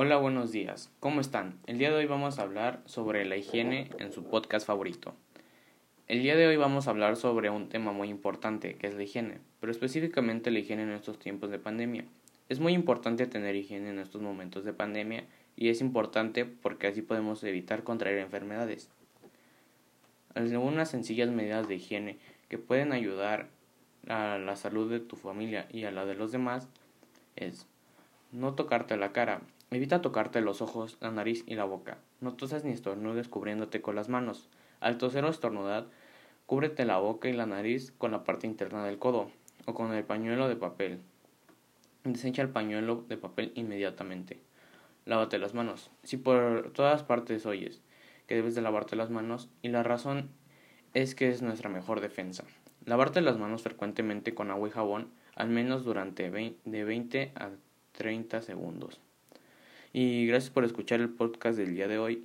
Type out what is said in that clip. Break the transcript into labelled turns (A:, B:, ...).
A: Hola, buenos días. ¿Cómo están? El día de hoy vamos a hablar sobre la higiene en su podcast favorito. El día de hoy vamos a hablar sobre un tema muy importante, que es la higiene, pero específicamente la higiene en estos tiempos de pandemia. Es muy importante tener higiene en estos momentos de pandemia y es importante porque así podemos evitar contraer enfermedades. Algunas sencillas medidas de higiene que pueden ayudar a la salud de tu familia y a la de los demás es no tocarte la cara. Evita tocarte los ojos, la nariz y la boca. No tosas ni estornudes cubriéndote con las manos. Al toser o estornudar, cúbrete la boca y la nariz con la parte interna del codo o con el pañuelo de papel. Desecha el pañuelo de papel inmediatamente. Lávate las manos. Si por todas partes oyes que debes de lavarte las manos y la razón es que es nuestra mejor defensa. Lavarte las manos frecuentemente con agua y jabón, al menos durante de 20 a 30 segundos. Y gracias por escuchar el podcast del día de hoy.